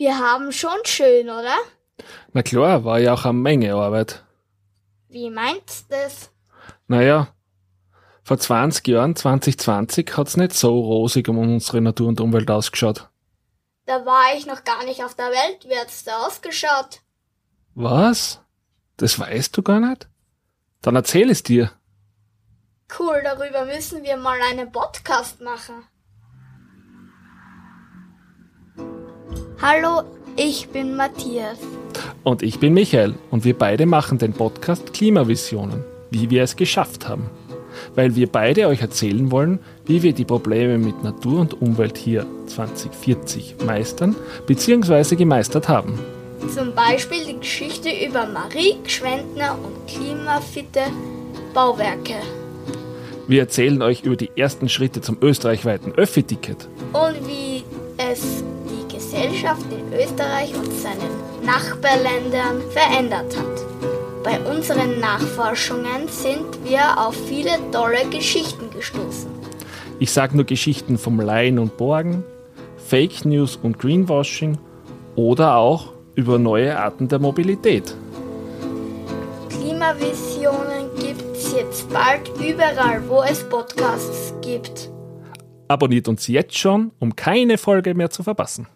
Wir haben schon schön, oder? Na klar, war ja auch eine Menge Arbeit. Wie meinst das? Naja, vor 20 Jahren, 2020, hat's nicht so rosig um unsere Natur und Umwelt ausgeschaut. Da war ich noch gar nicht auf der Welt. Wie hat's da ausgeschaut? Was? Das weißt du gar nicht? Dann erzähl es dir. Cool, darüber müssen wir mal einen Podcast machen. Hallo, ich bin Matthias. Und ich bin Michael und wir beide machen den Podcast Klimavisionen, wie wir es geschafft haben. Weil wir beide euch erzählen wollen, wie wir die Probleme mit Natur und Umwelt hier 2040 meistern bzw. gemeistert haben. Zum Beispiel die Geschichte über Marie Gschwendner und klimafitte Bauwerke. Wir erzählen euch über die ersten Schritte zum österreichweiten Öffi-Ticket. Und wie es die Gesellschaft in Österreich und seinen Nachbarländern verändert hat. Bei unseren Nachforschungen sind wir auf viele tolle Geschichten gestoßen. Ich sage nur Geschichten vom Laien und Borgen, Fake News und Greenwashing oder auch über neue Arten der Mobilität. Klimavisionen gibt's jetzt bald überall, wo es Podcasts gibt. Abonniert uns jetzt schon, um keine Folge mehr zu verpassen.